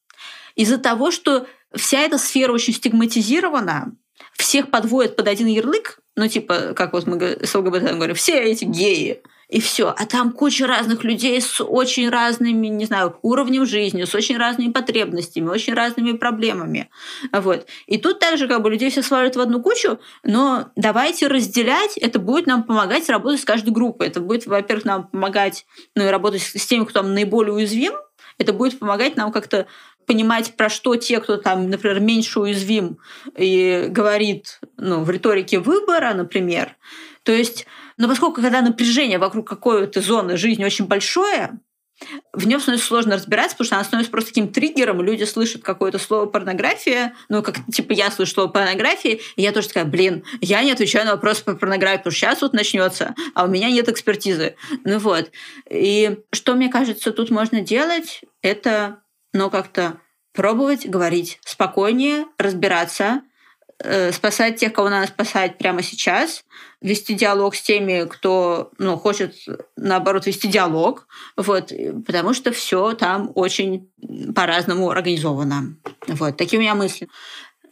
S3: Из-за того, что вся эта сфера очень стигматизирована, всех подводят под один ярлык, ну, типа, как вот мы с ЛГБТ говорим, все эти геи – и все. А там куча разных людей с очень разными, не знаю, уровнем жизни, с очень разными потребностями, очень разными проблемами. Вот. И тут также как бы людей все сваливают в одну кучу, но давайте разделять, это будет нам помогать работать с каждой группой. Это будет, во-первых, нам помогать ну, работать с теми, кто там наиболее уязвим, это будет помогать нам как-то понимать, про что те, кто там, например, меньше уязвим и говорит ну, в риторике выбора, например. То есть но поскольку когда напряжение вокруг какой-то зоны жизни очень большое, в нем становится сложно разбираться, потому что она становится просто таким триггером, люди слышат какое-то слово порнография, ну, как, типа, я слышу слово порнография, и я тоже такая, блин, я не отвечаю на вопросы по порнографии, потому что сейчас вот начнется, а у меня нет экспертизы. Ну вот. И что, мне кажется, тут можно делать, это, ну, как-то пробовать говорить спокойнее, разбираться, спасать тех, кого надо спасать прямо сейчас, вести диалог с теми, кто ну, хочет, наоборот, вести диалог, вот, потому что все там очень по-разному организовано. Вот, такие у меня мысли.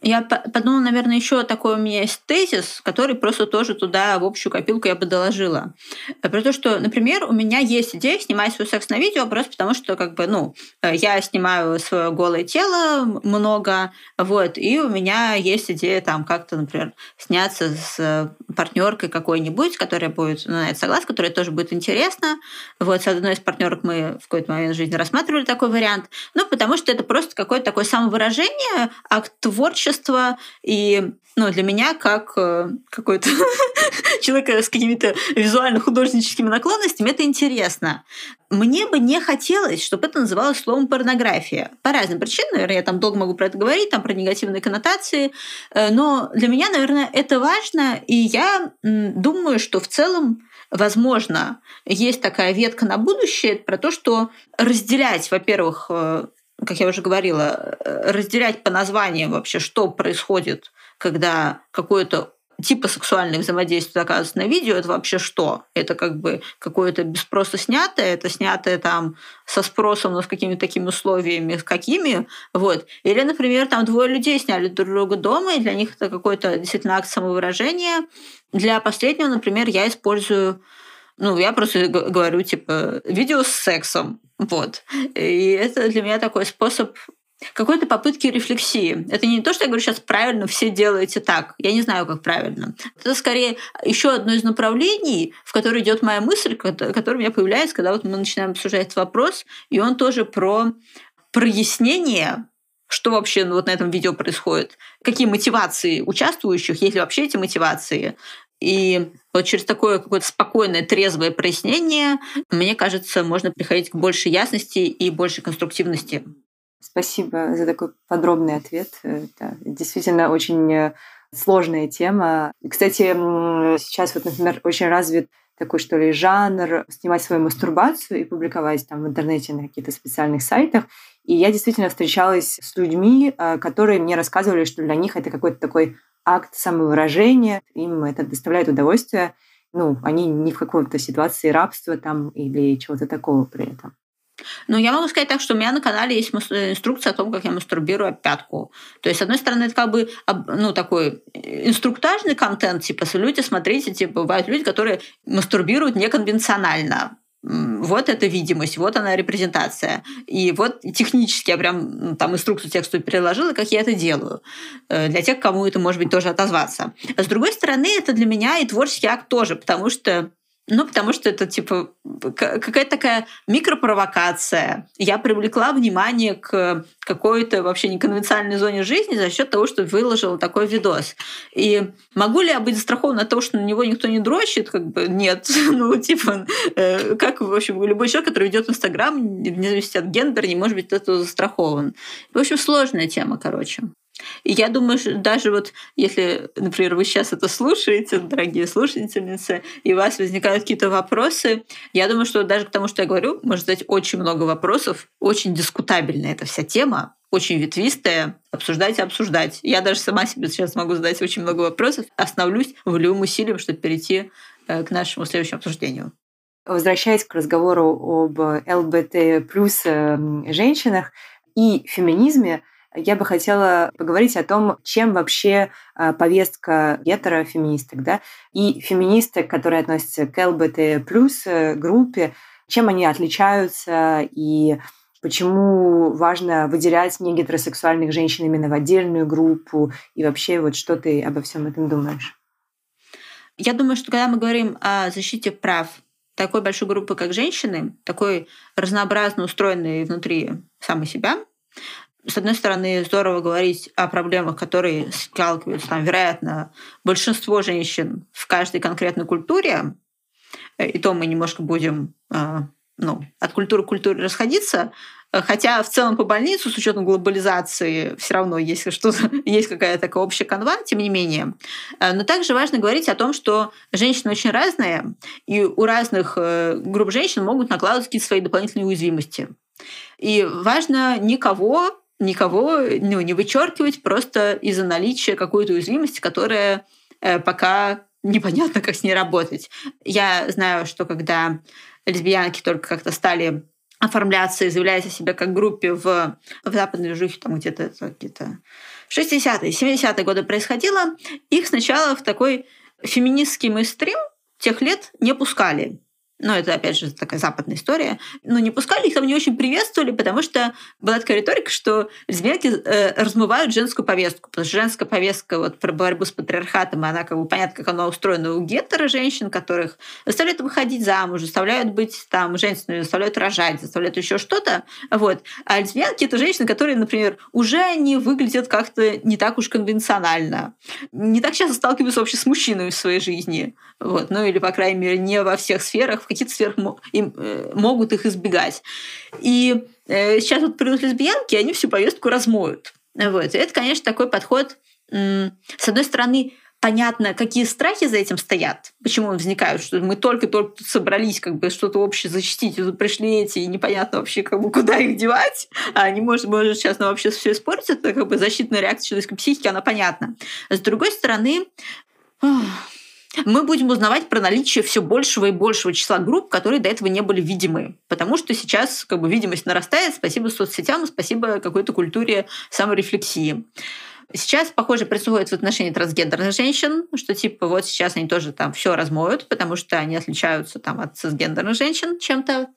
S3: Я подумала, наверное, еще такой у меня есть тезис, который просто тоже туда в общую копилку я бы доложила. Про то, что, например, у меня есть идея снимать свой секс на видео просто потому, что как бы, ну, я снимаю свое голое тело много, вот, и у меня есть идея там как-то, например, сняться с партнеркой какой-нибудь, которая будет ну, на это согласна, которая тоже будет интересна. Вот, с одной из партнерок мы в какой-то момент жизни рассматривали такой вариант. Ну, потому что это просто какое-то такое самовыражение, акт творчества, общества. И ну, для меня, как э, какой-то (laughs) человек с какими-то визуально-художническими наклонностями, это интересно. Мне бы не хотелось, чтобы это называлось словом порнография. По разным причинам, наверное, я там долго могу про это говорить, там про негативные коннотации, э, но для меня, наверное, это важно, и я думаю, что в целом возможно, есть такая ветка на будущее про то, что разделять, во-первых, э, как я уже говорила, разделять по названиям вообще, что происходит когда какое-то типа сексуальных взаимодействий оказывается на видео, это вообще что? Это как бы какое-то без спроса снятое, это снятое там со спросом, но с какими-то такими условиями, с какими, вот. Или, например, там двое людей сняли друг друга дома, и для них это какой-то действительно акт самовыражения. Для последнего, например, я использую ну, я просто говорю, типа, видео с сексом. Вот. И это для меня такой способ какой-то попытки рефлексии. Это не то, что я говорю сейчас правильно, все делаете так. Я не знаю, как правильно. Это скорее еще одно из направлений, в которое идет моя мысль, которая у меня появляется, когда вот мы начинаем обсуждать этот вопрос, и он тоже про прояснение что вообще ну, вот на этом видео происходит, какие мотивации участвующих, есть ли вообще эти мотивации. И вот через такое какое-то спокойное, трезвое прояснение, мне кажется, можно приходить к большей ясности и большей конструктивности.
S2: Спасибо за такой подробный ответ. Это действительно очень э, сложная тема. Кстати, сейчас вот, например, очень развит такой, что ли, жанр снимать свою мастурбацию и публиковать там в интернете на каких-то специальных сайтах. И я действительно встречалась с людьми, э, которые мне рассказывали, что для них это какой-то такой акт самовыражения, им это доставляет удовольствие. Ну, они не в какой-то ситуации рабства там или чего-то такого при этом.
S3: Ну, я могу сказать так, что у меня на канале есть инструкция о том, как я мастурбирую пятку. То есть, с одной стороны, это как бы ну, такой инструктажный контент, типа, люди, смотрите, типа, бывают люди, которые мастурбируют неконвенционально. Вот эта видимость, вот она репрезентация. И вот технически я прям там инструкцию тексту переложила, как я это делаю. Э, для тех, кому это может быть тоже отозваться. А с другой стороны, это для меня и творческий акт тоже, потому что ну, потому что это, типа, какая-то такая микропровокация. Я привлекла внимание к какой-то вообще неконвенциальной зоне жизни за счет того, что выложила такой видос. И могу ли я быть застрахована от того, что на него никто не дрочит? Как бы нет. (laughs) ну, типа, э, как, в общем, любой человек, который ведет Инстаграм, вне зависимости от гендера, не может быть от этого застрахован. В общем, сложная тема, короче. Я думаю, что даже вот если, например, вы сейчас это слушаете, дорогие слушательницы, и у вас возникают какие-то вопросы, я думаю, что даже к тому, что я говорю, может задать очень много вопросов, очень дискутабельная эта вся тема, очень ветвистая, обсуждать и обсуждать. Я даже сама себе сейчас могу задать очень много вопросов, остановлюсь волевым усилием, чтобы перейти э, к нашему следующему обсуждению.
S2: Возвращаясь к разговору об ЛБТ плюс э, женщинах и феминизме, я бы хотела поговорить о том, чем вообще а, повестка гетерофеминисток, да, и феминисток, которые относятся к ЛБТ плюс э, группе, чем они отличаются и почему важно выделять негетеросексуальных женщин именно в отдельную группу, и вообще вот что ты обо всем этом думаешь?
S3: Я думаю, что когда мы говорим о защите прав такой большой группы, как женщины, такой разнообразно устроенной внутри самой себя, с одной стороны, здорово говорить о проблемах, которые сталкиваются, там, вероятно, большинство женщин в каждой конкретной культуре, э, и то мы немножко будем э, ну, от культуры к культуре расходиться, Хотя в целом по больницу, с учетом глобализации, все равно есть что-то, (laughs) есть какая-то такая общая канва, тем не менее. Э, но также важно говорить о том, что женщины очень разные, и у разных групп женщин могут накладывать какие-то свои дополнительные уязвимости. И важно никого никого ну, не вычеркивать просто из-за наличия какой-то уязвимости, которая э, пока непонятно, как с ней работать. Я знаю, что когда лесбиянки только как-то стали оформляться и заявлять о себе как группе в, в западной движухе, там где-то где-то 60-е, 70-е годы происходило, их сначала в такой феминистский мейстрим тех лет не пускали. Ну, это, опять же, такая западная история, но не пускали, их там не очень приветствовали, потому что была такая риторика, что лесбиянки э, размывают женскую повестку, потому что женская повестка вот про борьбу с патриархатом, она как бы понятно, как она устроена у гетера женщин, которых заставляют выходить замуж, заставляют быть там женщинами, заставляют рожать, заставляют еще что-то, вот. А лесбиянки — это женщины, которые, например, уже они выглядят как-то не так уж конвенционально, не так часто сталкиваются вообще с мужчинами в своей жизни, вот. ну или, по крайней мере, не во всех сферах, каких-то сферах им, э, могут их избегать. И э, сейчас вот придут лесбиянки, они всю повестку размоют. Вот. И это, конечно, такой подход, с одной стороны, понятно, какие страхи за этим стоят, почему возникают, что мы только-только собрались как бы что-то общее защитить, и тут пришли эти, и непонятно вообще, как бы, куда их девать, а они, может, может сейчас нам вообще все испортят, это как бы защитная реакция человеческой психики, она понятна. С другой стороны, мы будем узнавать про наличие все большего и большего числа групп, которые до этого не были видимы. Потому что сейчас как бы, видимость нарастает, спасибо соцсетям, спасибо какой-то культуре саморефлексии. Сейчас, похоже, происходит в отношении трансгендерных женщин, что типа вот сейчас они тоже там все размоют, потому что они отличаются там от цисгендерных женщин чем-то.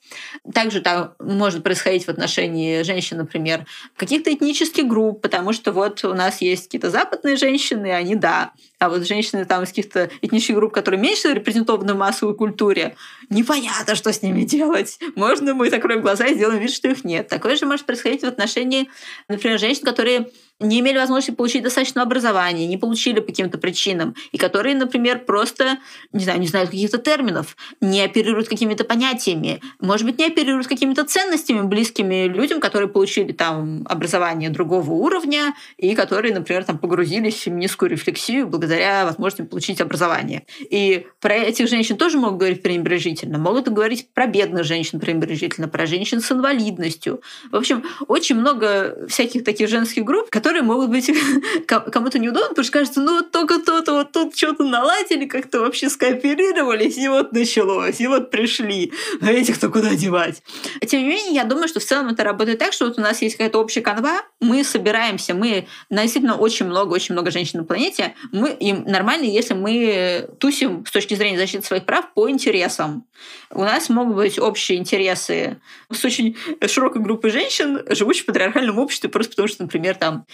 S3: Также там может происходить в отношении женщин, например, каких-то этнических групп, потому что вот у нас есть какие-то западные женщины, они да, а вот женщины там из каких-то этнических групп, которые меньше репрезентованы в массовой культуре, непонятно, что с ними делать. Можно мы закроем глаза и сделаем вид, что их нет. Такое же может происходить в отношении, например, женщин, которые не имели возможности получить достаточно образования, не получили по каким-то причинам, и которые, например, просто, не знаю, не знают каких-то терминов, не оперируют какими-то понятиями, может быть, не оперируют какими-то ценностями, близкими людям, которые получили там образование другого уровня, и которые, например, там погрузились в феминистскую рефлексию благодаря возможности получить образование. И про этих женщин тоже могут говорить пренебрежительно, могут говорить про бедных женщин пренебрежительно, про женщин с инвалидностью. В общем, очень много всяких таких женских групп, которые могут быть (laughs) кому-то неудобны, потому что кажется, ну вот только то-то вот тут что-то наладили, как-то вообще скооперировались, и вот началось, и вот пришли. А этих-то куда девать? Тем не менее, я думаю, что в целом это работает так, что вот у нас есть какая-то общая канва, мы собираемся, мы действительно очень много, очень много женщин на планете, мы, им нормально, если мы тусим с точки зрения защиты своих прав по интересам. У нас могут быть общие интересы с очень широкой группой женщин, живущих в патриархальном обществе, просто потому что, например, там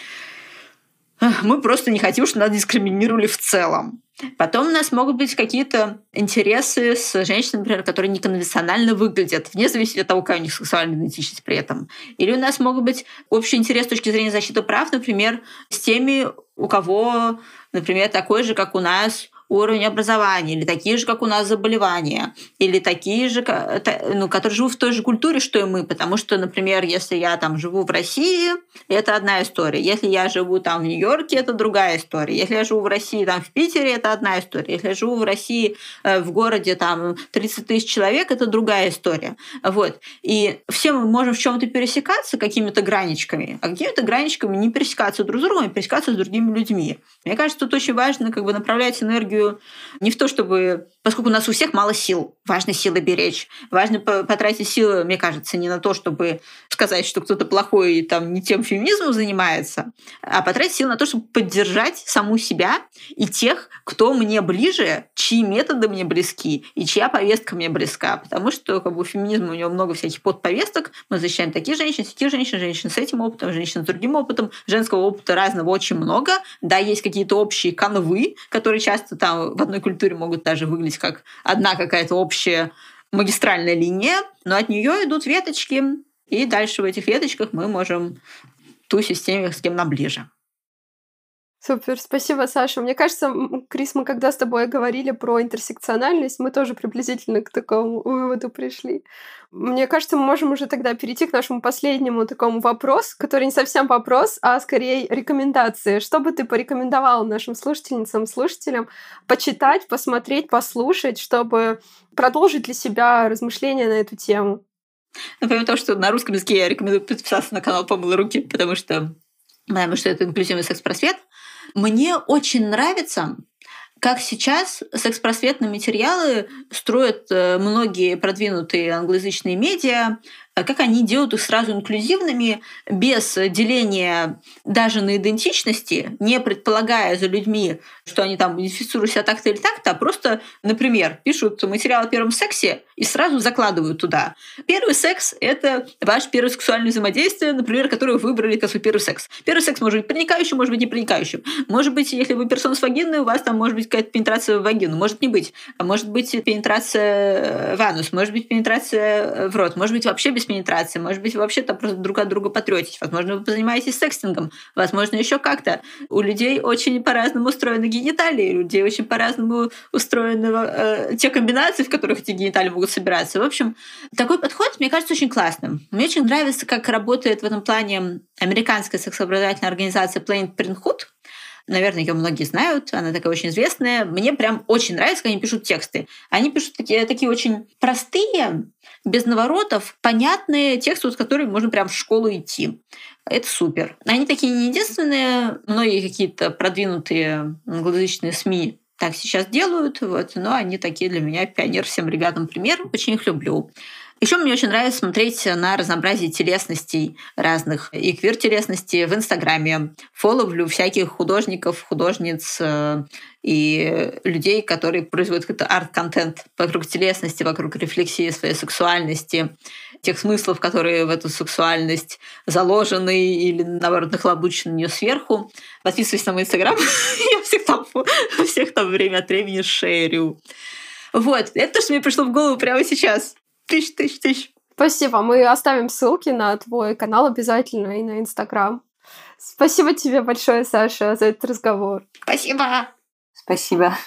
S3: мы просто не хотим, чтобы нас дискриминировали в целом. Потом у нас могут быть какие-то интересы с женщинами, например, которые неконвенционально выглядят, вне зависимости от того, какая у них сексуальная идентичность при этом. Или у нас могут быть общий интерес с точки зрения защиты прав, например, с теми, у кого, например, такой же, как у нас, уровень образования, или такие же, как у нас, заболевания, или такие же, ну, которые живут в той же культуре, что и мы. Потому что, например, если я там живу в России, это одна история. Если я живу там в Нью-Йорке, это другая история. Если я живу в России там в Питере, это одна история. Если я живу в России э, в городе там 30 тысяч человек, это другая история. Вот. И все мы можем в чем-то пересекаться какими-то граничками, а какими-то граничками не пересекаться друг с другом, а пересекаться с другими людьми. Мне кажется, тут очень важно как бы направлять энергию энергию не в то, чтобы... Поскольку у нас у всех мало сил, важно силы беречь. Важно потратить силы, мне кажется, не на то, чтобы сказать, что кто-то плохой и там не тем феминизмом занимается, а потратить силы на то, чтобы поддержать саму себя и тех, кто мне ближе, чьи методы мне близки и чья повестка мне близка. Потому что как бы, феминизм у него много всяких подповесток. Мы защищаем такие женщины, такие женщины, женщин с этим опытом, женщин с другим опытом. Женского опыта разного очень много. Да, есть какие-то общие канвы, которые часто там в одной культуре могут даже выглядеть как одна какая-то общая магистральная линия, но от нее идут веточки, и дальше в этих веточках мы можем ту систему, с кем нам ближе.
S1: Супер, спасибо, Саша. Мне кажется, Крис, мы когда с тобой говорили про интерсекциональность, мы тоже приблизительно к такому выводу пришли. Мне кажется, мы можем уже тогда перейти к нашему последнему такому вопросу, который не совсем вопрос, а скорее рекомендации. Что бы ты порекомендовал нашим слушательницам, слушателям почитать, посмотреть, послушать, чтобы продолжить для себя размышления на эту тему?
S3: Ну, помимо того, что на русском языке я рекомендую подписаться на канал «Помыла руки», потому что потому что это инклюзивный секс-просвет. Мне очень нравится, как сейчас секс-просветные материалы строят э, многие продвинутые англоязычные медиа, а как они делают их сразу инклюзивными, без деления даже на идентичности, не предполагая за людьми, что они там идентифицируют себя так-то или так-то, а просто, например, пишут материал о первом сексе и сразу закладывают туда. Первый секс — это ваш первое сексуальное взаимодействие, например, которое вы выбрали как свой первый секс. Первый секс может быть проникающим, может быть не проникающим. Может быть, если вы персона с вагиной, у вас там может быть какая-то пенетрация в вагину, может не быть. А может быть пенетрация в анус, может быть пенетрация в рот, может быть вообще без пенетрации, может быть вообще там просто друг от друга потретесь, возможно, вы занимаетесь секстингом, возможно, еще как-то. У людей очень по-разному устроены гениталии, у людей очень по-разному устроены э, те комбинации, в которых эти гениталии могут собираться. В общем, такой подход, мне кажется, очень классным. Мне очень нравится, как работает в этом плане американская сексообразовательная организация Planned Parenthood, Наверное, ее многие знают, она такая очень известная. Мне прям очень нравится, когда они пишут тексты. Они пишут такие, такие очень простые, без наворотов, понятные тексты, с которыми можно прям в школу идти. Это супер. Они такие не единственные, многие какие-то продвинутые англоязычные СМИ так сейчас делают, вот, но они такие для меня пионер всем ребятам пример, очень их люблю. Еще мне очень нравится смотреть на разнообразие телесностей разных и квир-телесности в Инстаграме. Фоловлю всяких художников, художниц э, и людей, которые производят какой-то арт-контент вокруг телесности, вокруг рефлексии своей сексуальности, тех смыслов, которые в эту сексуальность заложены или, наоборот, нахлобучены на нее сверху. Подписывайтесь на мой Инстаграм, (laughs) я всех там, всех там время от времени шерю. Вот, это то, что мне пришло в голову прямо сейчас. Тысяч, тысяч, тысяч.
S1: Спасибо. Мы оставим ссылки на твой канал обязательно и на Инстаграм. Спасибо тебе большое, Саша, за этот разговор.
S3: Спасибо.
S2: Спасибо.